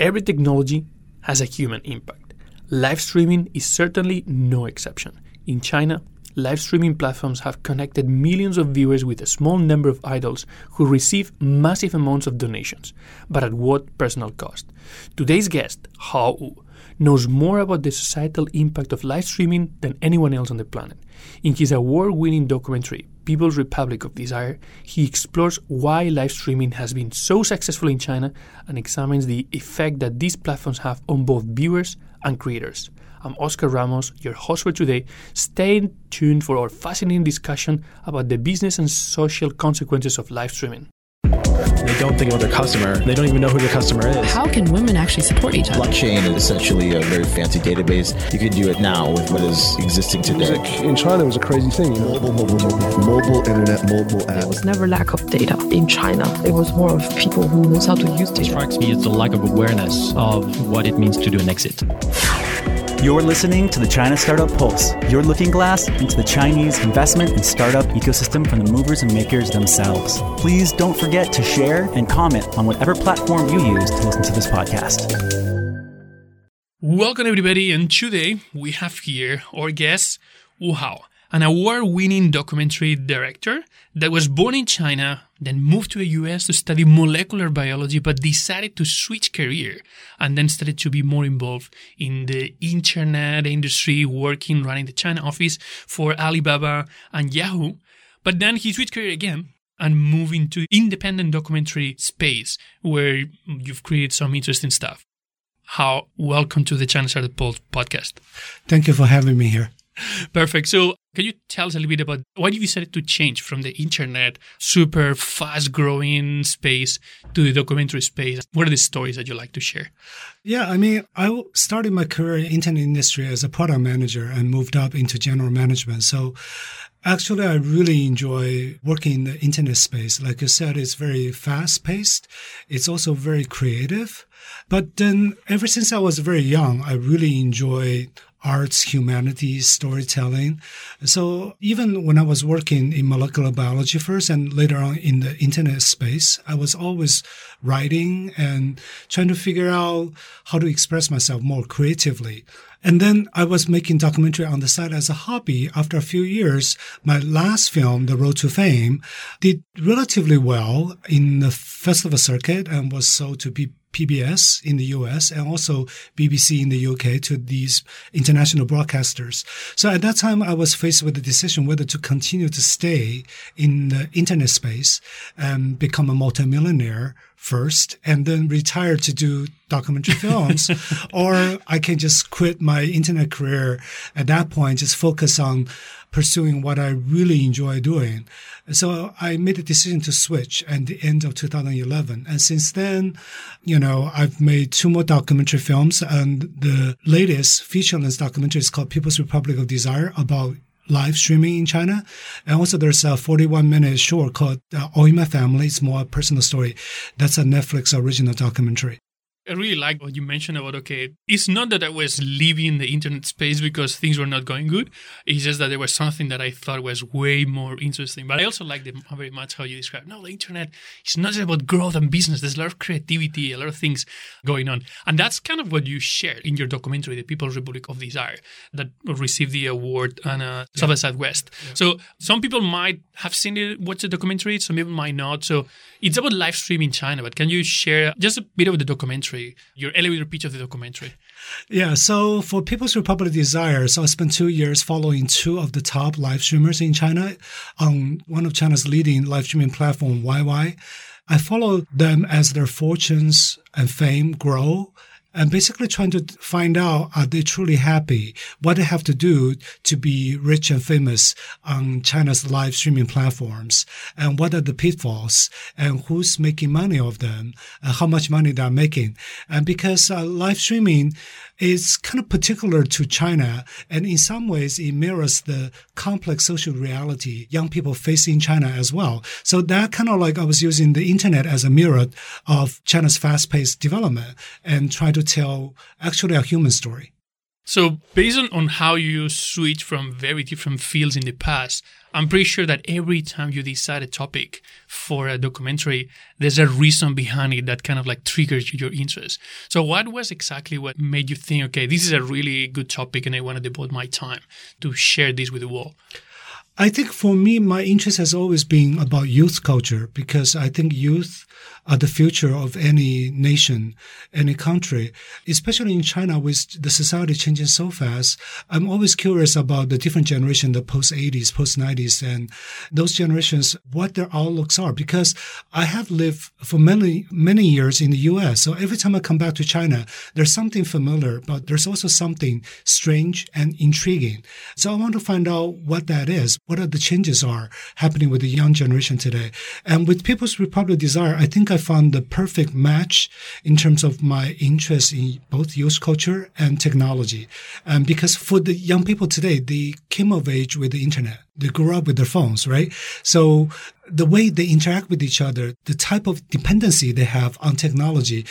Every technology has a human impact. Live streaming is certainly no exception. In China, live streaming platforms have connected millions of viewers with a small number of idols who receive massive amounts of donations, but at what personal cost? Today's guest, Hao Wu, knows more about the societal impact of live streaming than anyone else on the planet. In his award winning documentary, People's Republic of Desire, he explores why live streaming has been so successful in China and examines the effect that these platforms have on both viewers and creators. I'm Oscar Ramos, your host for today. Stay tuned for our fascinating discussion about the business and social consequences of live streaming. They don't think about their customer. They don't even know who their customer is. How can women actually support each other? Blockchain is essentially a very fancy database. You can do it now with what is existing today. Like in China, it was a crazy thing. You know? Mobile, mobile, mobile, mobile internet, mobile app. There was never lack of data in China. It was more of people who knows how to use data. It strikes me as the lack of awareness of what it means to do an exit. You're listening to the China Startup Pulse, your looking glass into the Chinese investment and startup ecosystem from the movers and makers themselves. Please don't forget to share and comment on whatever platform you use to listen to this podcast. Welcome, everybody, and today we have here our guest, Wu Hao, an award winning documentary director that was born in China, then moved to the US to study molecular biology, but decided to switch career and then started to be more involved in the internet industry, working, running the China office for Alibaba and Yahoo. But then he switched career again and moved into independent documentary space where you've created some interesting stuff. Hao welcome to the China Startup Pulse podcast. Thank you for having me here. Perfect. So, can you tell us a little bit about why you decided to change from the internet, super fast growing space, to the documentary space? What are the stories that you like to share? Yeah, I mean, I started my career in internet industry as a product manager and moved up into general management. So, Actually, I really enjoy working in the internet space. Like you said, it's very fast paced. It's also very creative. But then ever since I was very young, I really enjoy arts, humanities, storytelling. So even when I was working in molecular biology first and later on in the internet space, I was always writing and trying to figure out how to express myself more creatively. And then I was making documentary on the side as a hobby. After a few years, my last film, The Road to Fame, did relatively well in the festival circuit and was sold to be PBS in the US and also BBC in the UK to these international broadcasters. So at that time, I was faced with the decision whether to continue to stay in the internet space and become a multimillionaire first and then retire to do documentary films or I can just quit my internet career at that point, just focus on pursuing what I really enjoy doing. So I made a decision to switch at the end of 2011. And since then, you know, I've made two more documentary films and the latest feature-length documentary is called People's Republic of Desire about live streaming in China. And also there's a 41 minute short called uh, My Family. It's more a personal story. That's a Netflix original documentary. I really like what you mentioned about okay, it's not that I was leaving the internet space because things were not going good. It's just that there was something that I thought was way more interesting. But I also like the, very much how you describe. No, the internet is not just about growth and business. There's a lot of creativity, a lot of things going on, and that's kind of what you share in your documentary, "The People's Republic of Desire," that received the award on uh, yeah. South by Southwest. Yeah. So some people might have seen it, watched the documentary. Some people might not. So it's about live streaming in China. But can you share just a bit of the documentary? Your elevator pitch of the documentary. Yeah, so for People's Republic Desire, so I spent two years following two of the top live streamers in China on one of China's leading live streaming platform, YY. I followed them as their fortunes and fame grow and basically trying to find out are they truly happy? What they have to do to be rich and famous on China's live streaming platforms, and what are the pitfalls, and who's making money of them, and how much money they're making. And because uh, live streaming is kind of particular to China, and in some ways it mirrors the complex social reality young people face in China as well. So that kind of like I was using the internet as a mirror of China's fast-paced development and try to tell actually a human story. So, based on, on how you switch from very different fields in the past, I'm pretty sure that every time you decide a topic for a documentary, there's a reason behind it that kind of like triggers your interest. So, what was exactly what made you think, okay, this is a really good topic and I want to devote my time to share this with the world? I think for me, my interest has always been about youth culture because I think youth are the future of any nation, any country, especially in China with the society changing so fast. I'm always curious about the different generation, the post 80s, post 90s, and those generations, what their outlooks are. Because I have lived for many, many years in the US. So every time I come back to China, there's something familiar, but there's also something strange and intriguing. So I want to find out what that is what are the changes are happening with the young generation today. And with People's Republic Desire, I think I found the perfect match in terms of my interest in both youth culture and technology. And because for the young people today, they came of age with the internet. They grew up with their phones, right? So the way they interact with each other, the type of dependency they have on technology,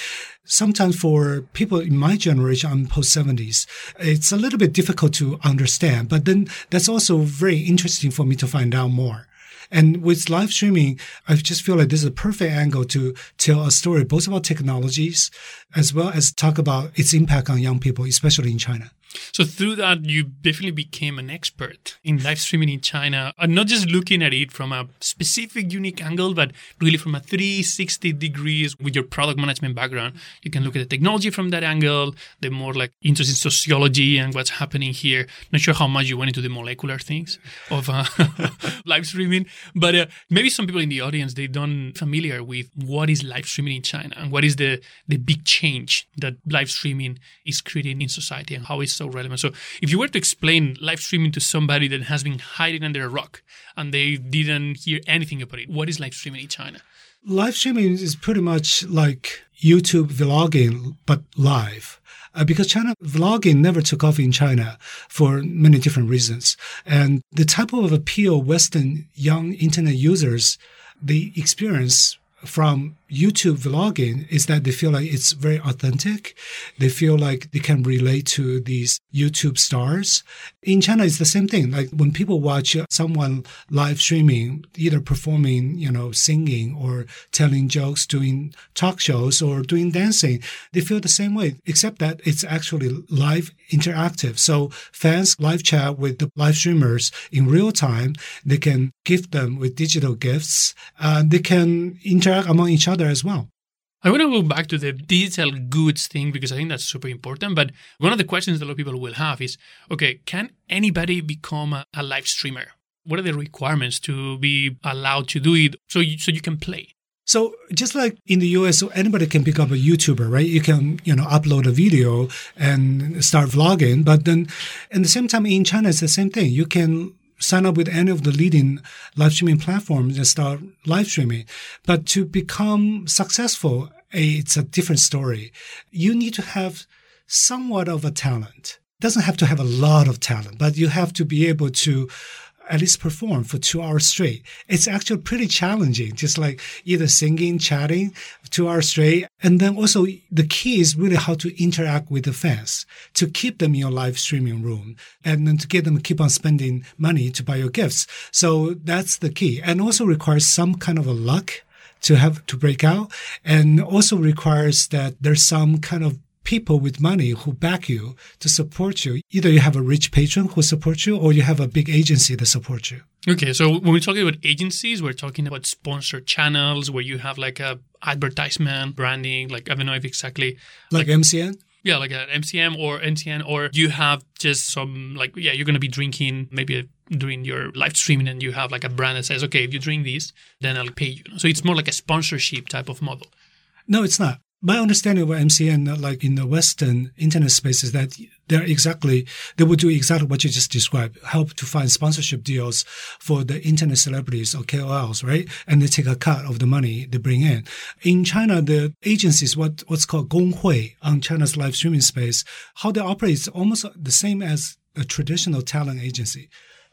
sometimes for people in my generation, I'm post 70s, it's a little bit difficult to understand. But then that's also very interesting for me to find out more. And with live streaming, I just feel like this is a perfect angle to tell a story both about technologies as well as talk about its impact on young people, especially in China. So through that, you definitely became an expert in live streaming in China, and not just looking at it from a specific, unique angle, but really from a 360 degrees with your product management background. You can look at the technology from that angle, the more like interest in sociology and what's happening here. Not sure how much you went into the molecular things of uh, live streaming, but uh, maybe some people in the audience they don't familiar with what is live streaming in China and what is the the big change that live streaming is creating in society and how it's so relevant. So if you were to explain live streaming to somebody that has been hiding under a rock and they didn't hear anything about it, what is live streaming in China? Live streaming is pretty much like YouTube vlogging, but live. Uh, because China vlogging never took off in China for many different reasons. And the type of appeal Western young internet users, they experience from YouTube vlogging is that they feel like it's very authentic. They feel like they can relate to these YouTube stars. In China, it's the same thing. Like when people watch someone live streaming, either performing, you know, singing or telling jokes, doing talk shows or doing dancing, they feel the same way, except that it's actually live interactive. So fans live chat with the live streamers in real time. They can gift them with digital gifts. Uh, they can interact among each other other as well. I want to go back to the digital goods thing because I think that's super important. But one of the questions that a lot of people will have is okay, can anybody become a, a live streamer? What are the requirements to be allowed to do it so you, so you can play? So just like in the US, so anybody can become a YouTuber, right? You can, you know, upload a video and start vlogging. But then at the same time in China, it's the same thing. You can sign up with any of the leading live streaming platforms and start live streaming. But to become successful, it's a different story. You need to have somewhat of a talent. Doesn't have to have a lot of talent, but you have to be able to at least perform for two hours straight. It's actually pretty challenging, just like either singing, chatting two hours straight. And then also the key is really how to interact with the fans to keep them in your live streaming room and then to get them to keep on spending money to buy your gifts. So that's the key and also requires some kind of a luck to have to break out and also requires that there's some kind of people with money who back you to support you. Either you have a rich patron who supports you or you have a big agency that supports you. Okay, so when we're talking about agencies, we're talking about sponsored channels where you have like a advertisement, branding, like I don't know if exactly like, like MCN? Yeah, like an MCN or NTN, or you have just some like yeah, you're gonna be drinking maybe during your live streaming and you have like a brand that says, okay, if you drink this, then I'll pay you. So it's more like a sponsorship type of model. No, it's not my understanding of MCN, uh, like in the Western internet space, is that they're exactly, they will do exactly what you just described, help to find sponsorship deals for the internet celebrities or KOLs, right? And they take a cut of the money they bring in. In China, the agencies, what, what's called Gonghui on China's live streaming space, how they operate is almost the same as a traditional talent agency.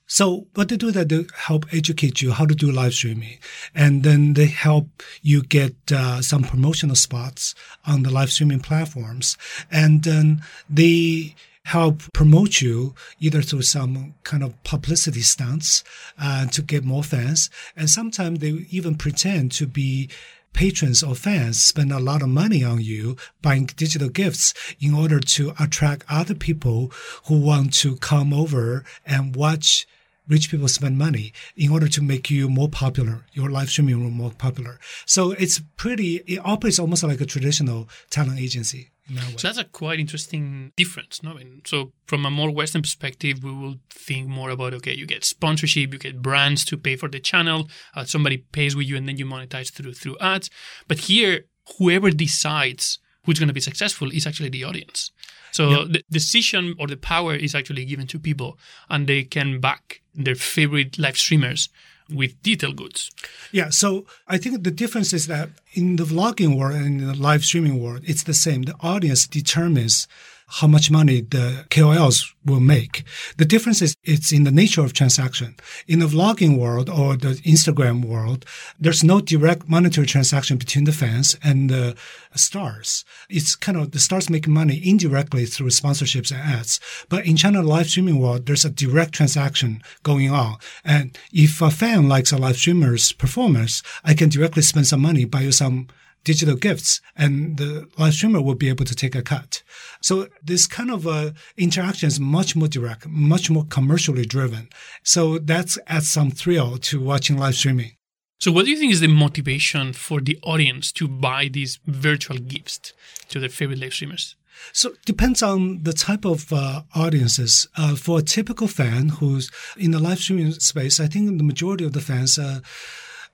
So what they do that they help educate you how to do live streaming, and then they help you get uh, some promotional spots on the live streaming platforms, and then they help promote you either through some kind of publicity stunts uh, to get more fans. And sometimes they even pretend to be patrons or fans spend a lot of money on you buying digital gifts in order to attract other people who want to come over and watch rich people spend money in order to make you more popular, your live streaming room more popular. So it's pretty, it operates almost like a traditional talent agency. So that's a quite interesting difference. No? So from a more Western perspective, we will think more about okay, you get sponsorship, you get brands to pay for the channel, uh, somebody pays with you, and then you monetize through through ads. But here, whoever decides who's going to be successful is actually the audience. So the decision or the power is actually given to people, and they can back their favorite live streamers with digital goods. Yeah, so I think the difference is that in the vlogging world and in the live streaming world, it's the same. The audience determines how much money the KOLs will make. The difference is it's in the nature of transaction. In the vlogging world or the Instagram world, there's no direct monetary transaction between the fans and the stars. It's kind of the stars make money indirectly through sponsorships and ads. But in China live streaming world, there's a direct transaction going on. And if a fan likes a live streamer's performance, I can directly spend some money, buy you some digital gifts and the live streamer will be able to take a cut. So this kind of uh, interaction is much more direct, much more commercially driven. So that's adds some thrill to watching live streaming. So what do you think is the motivation for the audience to buy these virtual gifts to their favorite live streamers? So it depends on the type of uh, audiences. Uh, for a typical fan who's in the live streaming space, I think the majority of the fans uh,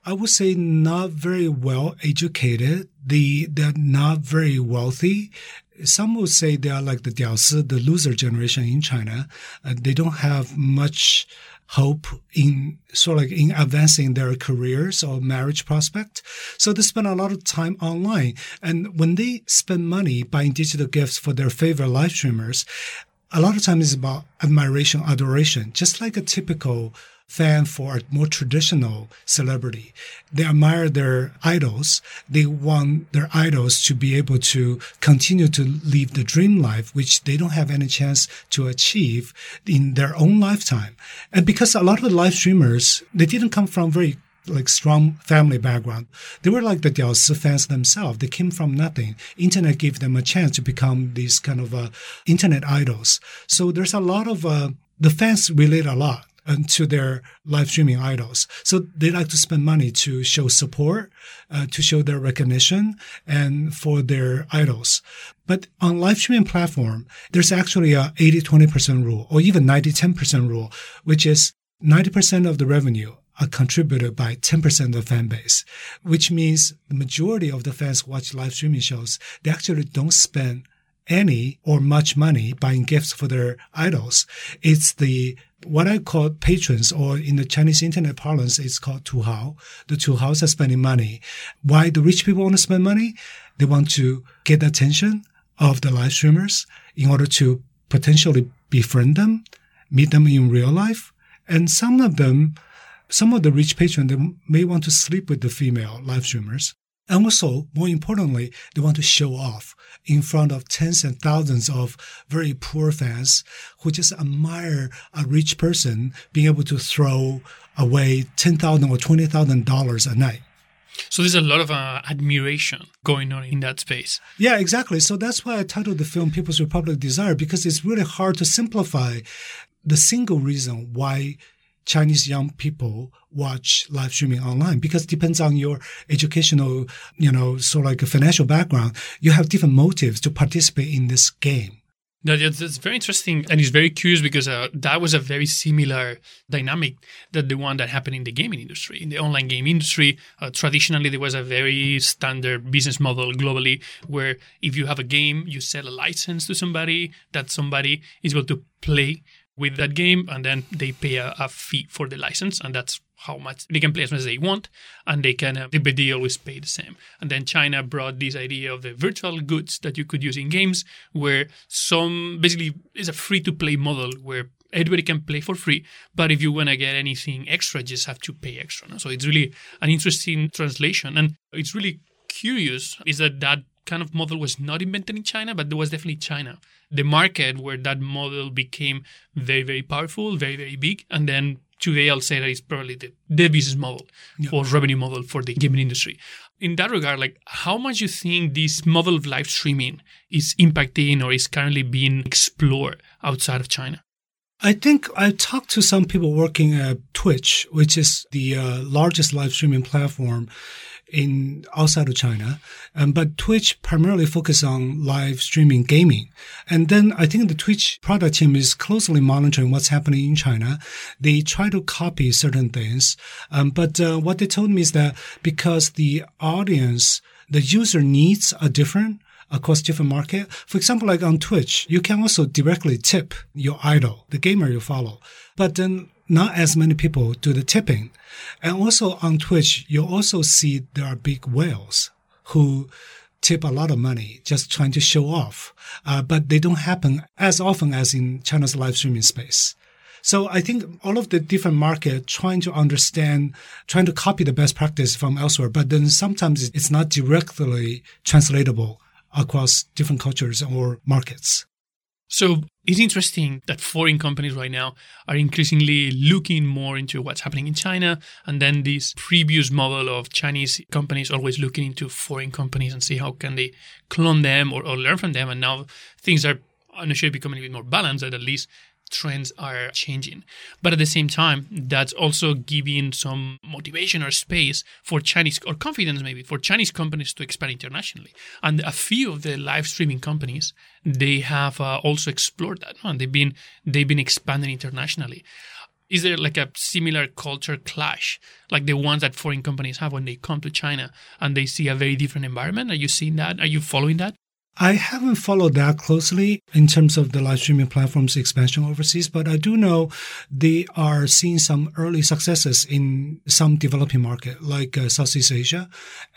I would say not very well educated. They they're not very wealthy. Some would say they are like the diaosi, the loser generation in China. Uh, they don't have much hope in sort of like in advancing their careers or marriage prospect. So they spend a lot of time online. And when they spend money buying digital gifts for their favorite live streamers, a lot of times it's about admiration, adoration, just like a typical fan for a more traditional celebrity. They admire their idols. They want their idols to be able to continue to live the dream life, which they don't have any chance to achieve in their own lifetime. And because a lot of the live streamers, they didn't come from very like strong family background. They were like the Diaosi fans themselves. They came from nothing. Internet gave them a chance to become these kind of uh, internet idols. So there's a lot of uh, the fans relate a lot to their live streaming idols. So they like to spend money to show support, uh, to show their recognition and for their idols. But on live streaming platform, there's actually a 80-20% rule or even 90-10% rule, which is 90% of the revenue are contributed by 10% of the fan base, which means the majority of the fans watch live streaming shows. They actually don't spend any or much money buying gifts for their idols. It's the what I call patrons, or in the Chinese internet parlance, it's called tuhao. The tuhaos are spending money. Why do rich people want to spend money? They want to get the attention of the live streamers in order to potentially befriend them, meet them in real life. And some of them, some of the rich patrons, they may want to sleep with the female live streamers. And also, more importantly, they want to show off in front of tens and thousands of very poor fans who just admire a rich person being able to throw away 10,000 or $20,000 a night. So there's a lot of uh, admiration going on in that space. Yeah, exactly. So that's why I titled the film People's Republic Desire because it's really hard to simplify the single reason why Chinese young people watch live streaming online because it depends on your educational, you know, sort of like a financial background. You have different motives to participate in this game. No, that's very interesting, and it's very curious because uh, that was a very similar dynamic that the one that happened in the gaming industry. In the online game industry, uh, traditionally there was a very standard business model globally, where if you have a game, you sell a license to somebody, that somebody is able to play with that game and then they pay a, a, fee for the license and that's how much they can play as much as they want and they can uh, but they always pay the same. And then china brought this idea of the virtual goods that you could use in games where some basically is a free to play model where everybody can play for free but if you want to get anything extra you just have to pay extra no? so it's really an interesting translation. And it's really curious is that that kind of model was not invented in China, but there was definitely China, the market where that model became very, very powerful, very, very big. And then today I'll say that it's probably the, the business model Yeah. or revenue model for the gaming industry. In that regard, like how much you think this model of live streaming is impacting or is currently being explored outside of China? I think I talked to some people working at Twitch, which is the uh, largest live streaming platform in outside of China. Um, but Twitch primarily focus on live streaming gaming. And then I think the Twitch product team is closely monitoring what's happening in China. They try to copy certain things. Um, but uh, what they told me is that because the audience, the user needs are different, across different market. For example, like on Twitch, you can also directly tip your idol, the gamer you follow. But then not as many people do the tipping. And also on Twitch, you also see there are big whales who tip a lot of money just trying to show off. Uh, but they don't happen as often as in China's live streaming space. So I think all of the different market trying to understand, trying to copy the best practice from elsewhere, but then sometimes it's not directly translatable across different cultures or markets. So it's interesting that foreign companies right now are increasingly looking more into what's happening in China. And then this previous model of Chinese companies always looking into foreign companies and see how can they clone them or, or learn from them. And now things are initially becoming a bit more balanced, that at least trends are changing. But at the same time, that's also giving some motivation or space for Chinese, or confidence maybe, for Chinese companies to expand internationally. And a few of the live streaming companies, they have uh, also explored that, and they've been they've been expanding internationally. Is there like a similar culture clash, like the ones that foreign companies have when they come to China and they see a very different environment? Are you seeing that? Are you following that? I haven't followed that closely in terms of the live streaming platforms expansion overseas, but I do know they are seeing some early successes in some developing market like uh, Southeast Asia,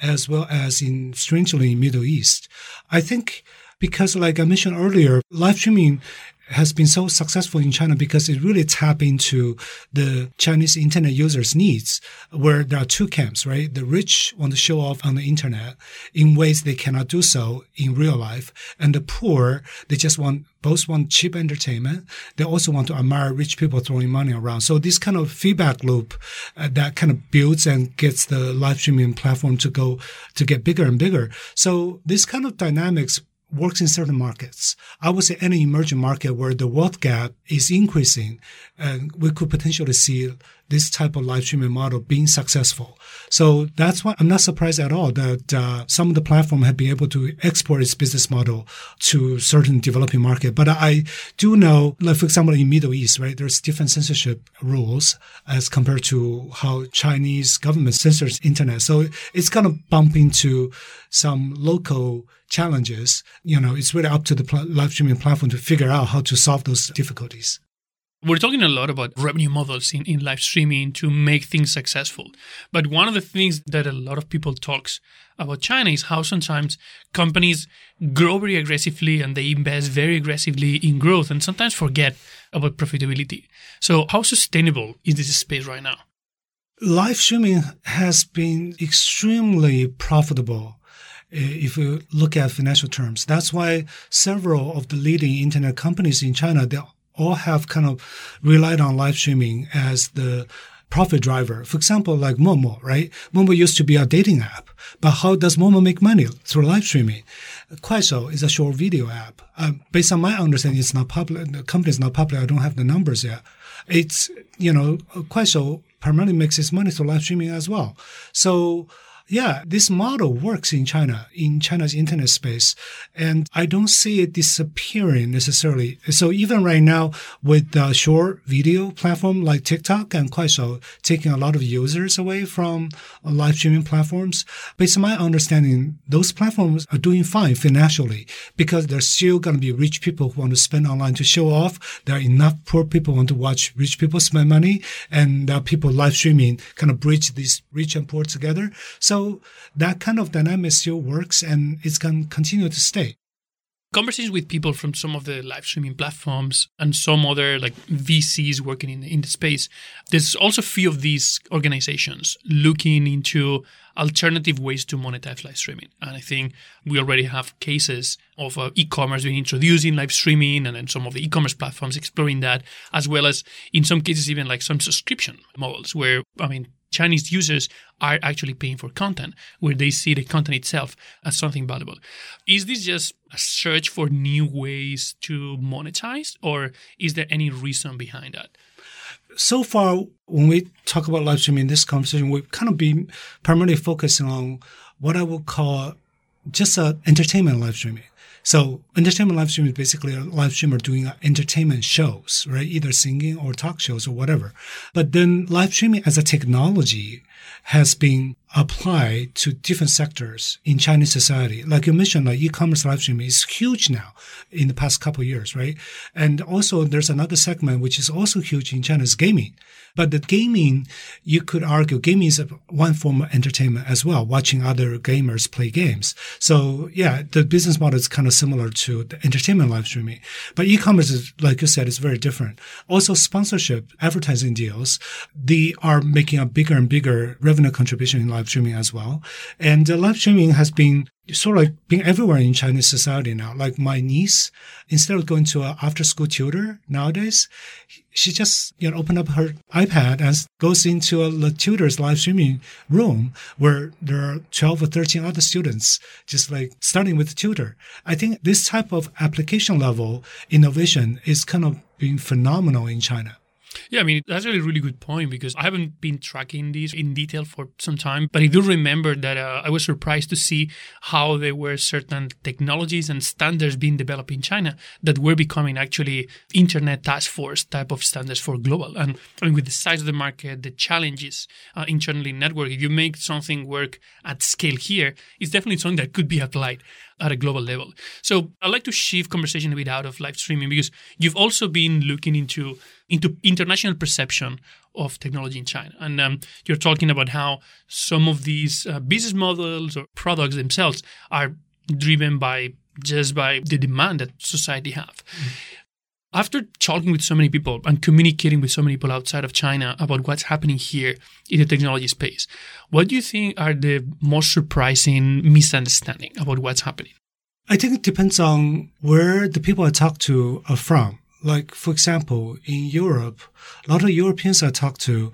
as well as in strangely Middle East. I think because like I mentioned earlier, live streaming has been so successful in China because it really tap into the Chinese internet users' needs, where there are two camps, right? The rich want to show off on the internet in ways they cannot do so in real life, and the poor they just want both want cheap entertainment. They also want to admire rich people throwing money around. So this kind of feedback loop uh, that kind of builds and gets the live streaming platform to go to get bigger and bigger. So this kind of dynamics works in certain markets. I would say any emerging market where the wealth gap is increasing, and we could potentially see this type of live streaming model being successful. So that's why I'm not surprised at all that uh, some of the platform have been able to export its business model to certain developing market. But I do know, like for example, in Middle East, right, there's different censorship rules as compared to how Chinese government censors internet. So it's going to bump into some local challenges. You know, it's really up to the pl- live streaming platform to figure out how to solve those difficulties. We're talking a lot about revenue models in, in live streaming to make things successful. But one of the things that a lot of people talks about China is how sometimes companies grow very aggressively and they invest very aggressively in growth and sometimes forget about profitability. So how sustainable is this space right now? Live streaming has been extremely profitable eh, if you look at financial terms. That's why several of the leading internet companies in China, they all have kind of relied on live streaming as the profit driver. For example, like Momo, right? Momo used to be a dating app, but how does Momo make money? Through live streaming. Kuaishou is a short video app. Uh, based on my understanding, it's not public. The company is not public. I don't have the numbers yet. It's, you know, Kuaishou primarily makes its money through live streaming as well. So, yeah, this model works in China, in China's internet space. And I don't see it disappearing necessarily. So even right now with the short video platform like TikTok and Kuaishou taking a lot of users away from live streaming platforms, based on my understanding, those platforms are doing fine financially because there's still going to be rich people who want to spend online to show off. There are enough poor people who want to watch rich people spend money and there are people live streaming kind of bridge these rich and poor together. So so that kind of dynamic still works and it's going to continue to stay. conversations with people from some of the live streaming platforms and some other like VCs working in, in the space, there's also a few of these organizations looking into alternative ways to monetize live streaming. And I think we already have cases of uh, e-commerce being introduced in live streaming and then some of the e-commerce platforms exploring that, as well as in some cases even like some subscription models where, I mean, Chinese users are actually paying for content where they see the content itself as something valuable. Is this just a search for new ways to monetize or is there any reason behind that? so far, when we talk about live streaming in this conversation, we've kind of been primarily focusing on what I would call just a entertainment live streaming. So entertainment live streaming is basically a live streamer doing entertainment shows, right? Either singing or talk shows or whatever. But then live streaming as a technology has been applied to different sectors in Chinese society. Like you mentioned, like e-commerce live streaming is huge now in the past couple years, right? And also there's another segment which is also huge in China is gaming. But the gaming, you could argue gaming is one form of entertainment as well, watching other gamers play games. So yeah, the business model is kind of similar to the entertainment live streaming. But e-commerce is, like you said, is very different. Also sponsorship, advertising deals, they are making a bigger and bigger revenue contribution in live streaming as well. And uh, live streaming has been sort of like being everywhere in Chinese society now. Like my niece, instead of going to an after school tutor nowadays, she just, you know, open up her iPad and goes into a the tutor's live streaming room where there are 12 or 13 other students, just like starting with the tutor. I think this type of application level innovation is kind of being phenomenal in China. Yeah, I mean, that's a really, good point because I haven't been tracking these in detail for some time, but I do remember that uh, I was surprised to see how there were certain technologies and standards being developed in China that were becoming actually internet task force type of standards for global. And I mean, with the size of the market, the challenges uh, internally network, if you make something work at scale here, it's definitely something that could be applied at a global level. So I'd like to shift conversation a bit out of live streaming because you've also been looking into into international perception of technology in China, and um, you're talking about how some of these uh, business models or products themselves are driven by just by the demand that society have. Mm-hmm. After talking with so many people and communicating with so many people outside of China about what's happening here in the technology space, what do you think are the most surprising misunderstanding about what's happening? I think it depends on where the people I talk to are from. Like, for example, in Europe, a lot of Europeans I talk to,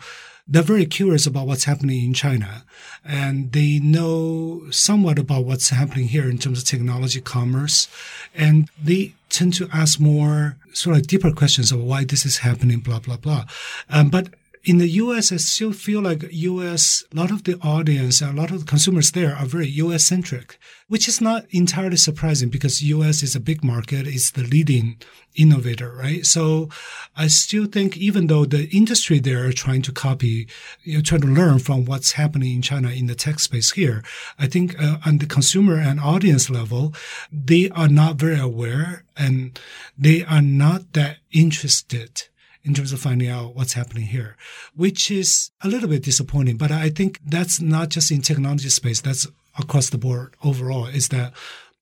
they're very curious about what's happening in China and they know somewhat about what's happening here in terms of technology, commerce, and they tend to ask more sort of deeper questions of why this is happening, blah, blah, blah. Um, but in the US, I still feel like US, a lot of the audience, a lot of the consumers there are very US centric, which is not entirely surprising because US is a big market. It's the leading innovator, right? So I still think even though the industry there are trying to copy, you know, trying to learn from what's happening in China in the tech space here, I think uh, on the consumer and audience level, they are not very aware and they are not that interested in terms of finding out what's happening here, which is a little bit disappointing. But I think that's not just in technology space. That's across the board overall is that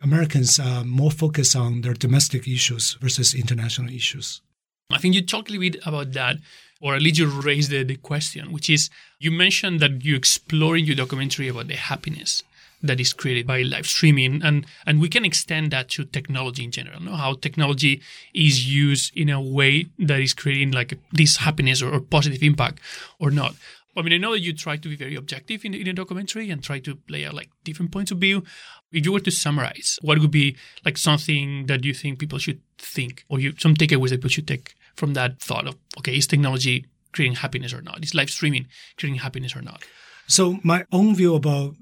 Americans are more focused on their domestic issues versus international issues. I think you talked a little bit about that, or at least you raised the, the question, which is you mentioned that you explore in your documentary about the happiness that is created by live streaming and and we can extend that to technology in general how technology is used in a way that is creating like this happiness or, or positive impact or not I mean, I know that you try to be very objective in, in a documentary and try to lay out like different points of view. If you were to summarize, what would be like something that you think people should think, or you some takeaways that people should take from that thought of okay, is technology creating happiness or not? Is live streaming creating happiness or not? So my own view about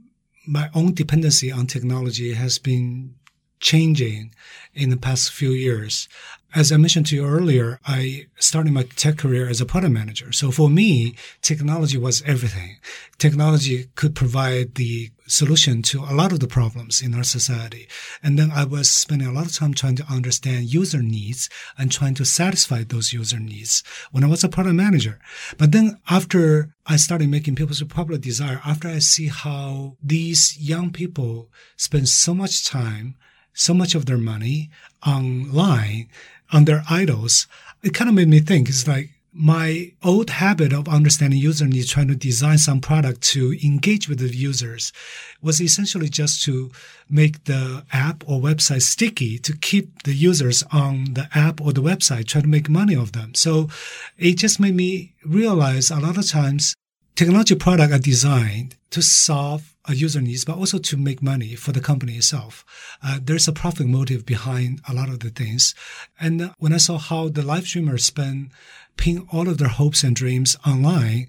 my own dependency on technology has been changing in the past few years. As I mentioned to you earlier, I started my tech career as a product manager. So for me, technology was everything. Technology could provide the solution to a lot of the problems in our society. And then I was spending a lot of time trying to understand user needs and trying to satisfy those user needs when I was a product manager. But then after I started making People's Republic Desire, after I see how these young people spend so much time so much of their money online on their idols, it kind of made me think it's like my old habit of understanding user needs, trying to design some product to engage with the users was essentially just to make the app or website sticky to keep the users on the app or the website, try to make money of them. So it just made me realize a lot of times technology products are designed to solve a user needs, but also to make money for the company itself. Uh, there's a profit motive behind a lot of the things. And when I saw how the live streamers spend pin all of their hopes and dreams online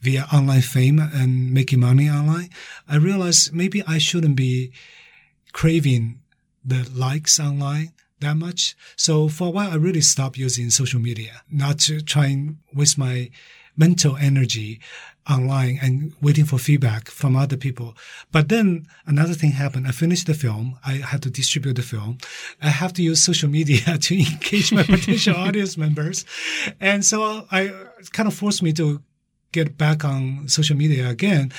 via online fame and making money online, I realized maybe I shouldn't be craving the likes online that much. So for a while, I really stopped using social media, not to try and waste my mental energy online and waiting for feedback from other people. But then another thing happened. I finished the film. I had to distribute the film. I have to use social media to engage my potential audience members. And so I kind of forced me to get back on social media again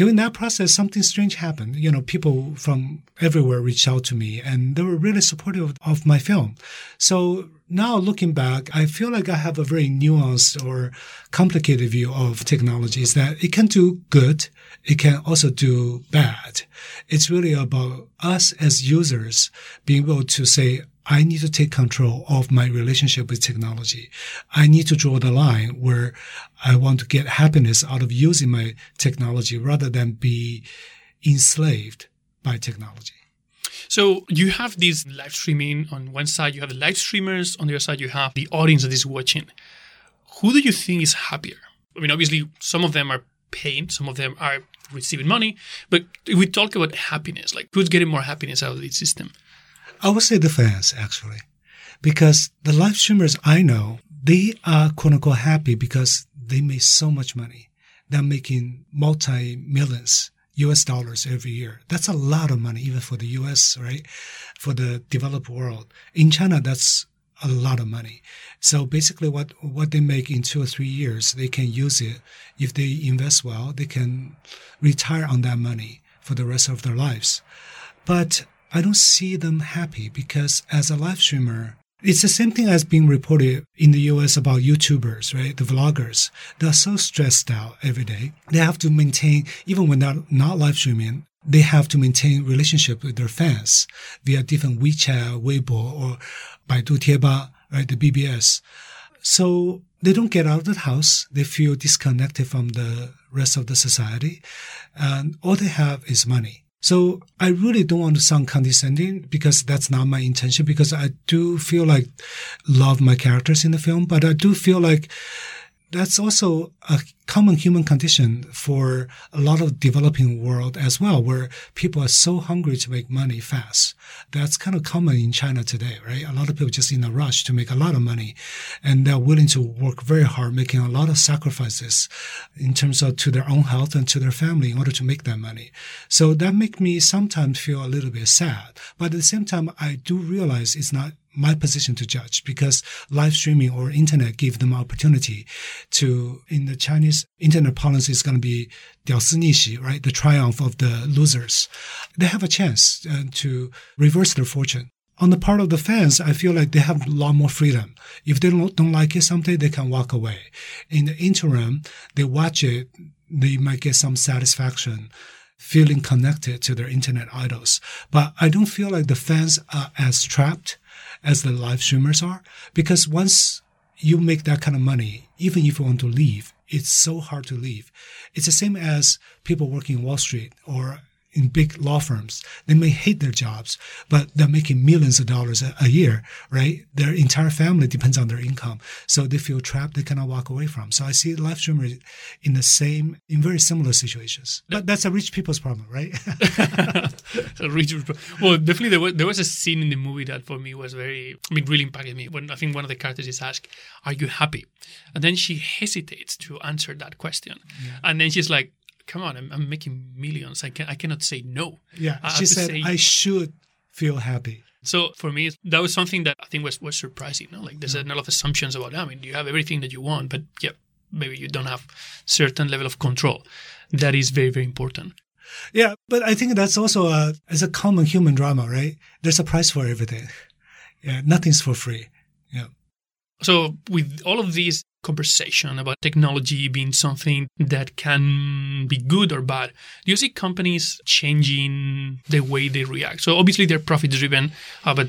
during that process, something strange happened. You know, people from everywhere reached out to me and they were really supportive of my film. So now looking back, I feel like I have a very nuanced or complicated view of technology is that it can do good. It can also do bad. It's really about us as users being able to say, I need to take control of my relationship with technology. I need to draw the line where I want to get happiness out of using my technology rather than be enslaved by technology. So you have this live streaming on one side, you have the live streamers, on the other side, you have the audience that is watching. Who do you think is happier? I mean, obviously, some of them are paying, some of them are receiving money, but if we talk about happiness, like who's getting more happiness out of the system? I would say the fans, actually, because the live streamers I know, they are quote unquote happy because they make so much money. They're making multi millions US dollars every year. That's a lot of money, even for the US, right? For the developed world. In China, that's a lot of money. So basically what, what they make in two or three years, they can use it. If they invest well, they can retire on that money for the rest of their lives. But I don't see them happy because as a live streamer, it's the same thing as being reported in the US about YouTubers, right? The vloggers. They're so stressed out every day. They have to maintain, even when they're not live streaming, they have to maintain relationship with their fans via different WeChat, Weibo, or Baidu Tieba, right? The BBS. So they don't get out of the house. They feel disconnected from the rest of the society. And all they have is money. So I really don't want to sound condescending because that's not my intention because I do feel like love my characters in the film, but I do feel like that's also a common human condition for a lot of developing world as well, where people are so hungry to make money fast. That's kind of common in China today, right? A lot of people just in a rush to make a lot of money and they're willing to work very hard, making a lot of sacrifices in terms of to their own health and to their family in order to make that money. So that makes me sometimes feel a little bit sad. But at the same time, I do realize it's not my position to judge because live streaming or internet give them opportunity to, in the Chinese internet policy is going to be 屌丝逆袭, right? The triumph of the losers. They have a chance uh, to reverse their fortune. On the part of the fans, I feel like they have a lot more freedom. If they don't, don't like it someday, they can walk away. In the interim, they watch it, they might get some satisfaction feeling connected to their internet idols. But I don't feel like the fans are as trapped as the live streamers are. Because once you make that kind of money, even if you want to leave, it's so hard to leave. It's the same as people working Wall Street or in big law firms. They may hate their jobs, but they're making millions of dollars a, a, year, right? Their entire family depends on their income. So they feel trapped, they cannot walk away from. So I see live streamers in the same, in very similar situations. But that's a rich people's problem, right? rich Well, definitely there was, there was a scene in the movie that for me was very, I mean, really impacted me. When I think one of the characters is asked, Are you happy? And then she hesitates to answer that question. Yeah. And then she's like, come on, I'm, I'm making millions. I can I cannot say no. Yeah, I she said say, I should feel happy. So for me, that was something that I think was was surprising. No? Like there's yeah. a lot of assumptions about. I mean, you have everything that you want, but yeah, maybe you don't have certain level of control. That is very very important. Yeah, but I think that's also a, as a common human drama, right? There's a price for everything. Yeah, nothing's for free. So with all of these conversation about technology being something that can be good or bad, do you see companies changing the way they react? So obviously they're profit driven, uh, but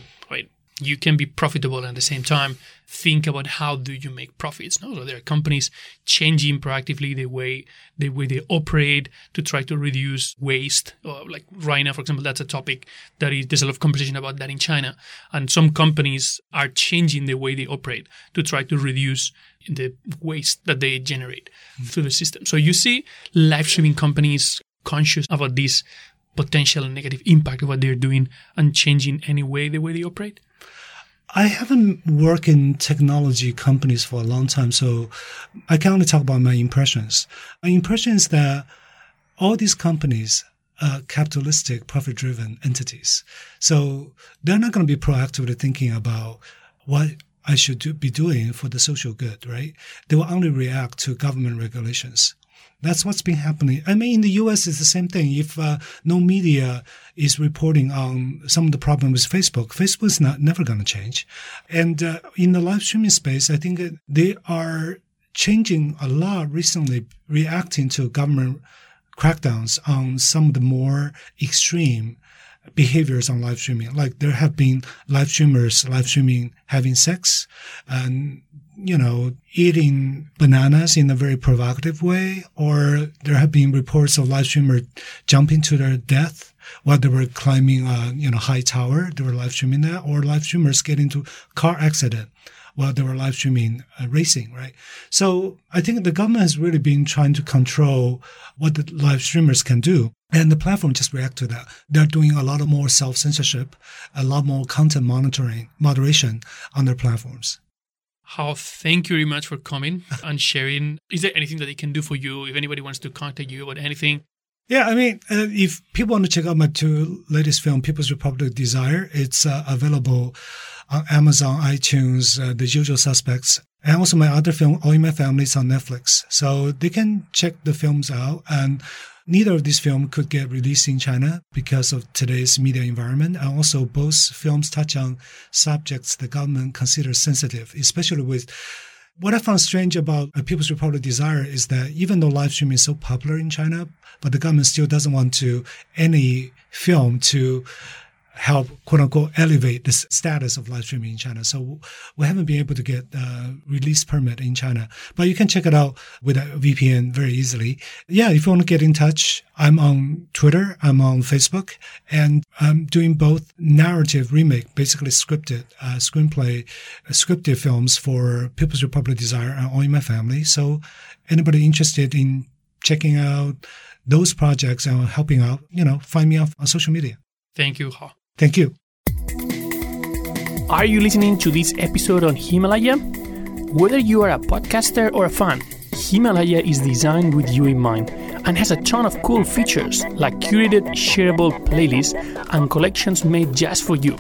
you can be profitable and at the same time think about how do you make profits. No, so there are companies changing proactively the way the way they operate to try to reduce waste. Or like right now, for example, that's a topic that is there's a lot of conversation about that in China, and some companies are changing the way they operate to try to reduce the waste that they generate mm-hmm. through the system. So you see live streaming companies conscious about this potential negative impact of what they're doing and changing any way the way they operate? I haven't worked in technology companies for a long time, so I can only talk about my impressions. My impression is that all these companies are capitalistic, profit driven entities. So they're not going to be proactively thinking about what I should do, be doing for the social good, right? They will only react to government regulations. That's what's been happening. I mean, in the U.S., it's the same thing. If uh, no media is reporting on some of the problems with Facebook, Facebook is not never going to change. And uh, in the live streaming space, I think they are changing a lot recently, reacting to government crackdowns on some of the more extreme behaviors on live streaming. Like there have been live streamers live streaming having sex and you know, eating bananas in a very provocative way, or there have been reports of live streamers jumping to their death while they were climbing a you know high tower. They were live streaming that, or live streamers get into car accident while they were live streaming uh, racing, right? So I think the government has really been trying to control what the live streamers can do. And the platform just react to that. They're doing a lot of more self censorship, a lot more content monitoring, moderation on their platforms. Hao, thank you very much for coming and sharing. Is there anything that they can do for you if anybody wants to contact you about anything? Yeah, I mean, uh, if people want to check out my two latest film, People's Republic Desire, it's uh, available on Amazon, iTunes, uh, The Usual Suspects, and also my other film, All in My Family, is on Netflix. So they can check the films out. And Neither of these films could get released in China because of today's media environment. And also, both films touch on subjects the government considers sensitive, especially with what I found strange about a People's Republic Desire is that even though live streaming is so popular in China, but the government still doesn't want to any film to help quote unquote elevate the status of live streaming in China. So we haven't been able to get a release permit in China, but you can check it out with a VPN very easily. Yeah, if you want to get in touch, I'm on Twitter, I'm on Facebook, and I'm doing both narrative remake, basically scripted uh, screenplay, uh, scripted films for People's Republic Desire and in My Family. So anybody interested in checking out those projects and helping out, you know, find me on, on social media. Thank you, Hao. Thank you. Are you listening to this episode on Himalaya? Whether you are a podcaster or a fan, Himalaya is designed with you in mind and has a ton of cool features like curated, shareable playlists and collections made just for you,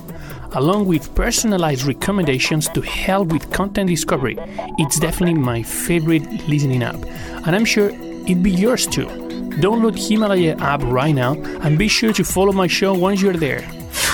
along with personalized recommendations to help with content discovery. It's definitely my favorite listening app, and I'm sure it'd be yours too. Download Himalaya app right now and be sure to follow my show once you're there.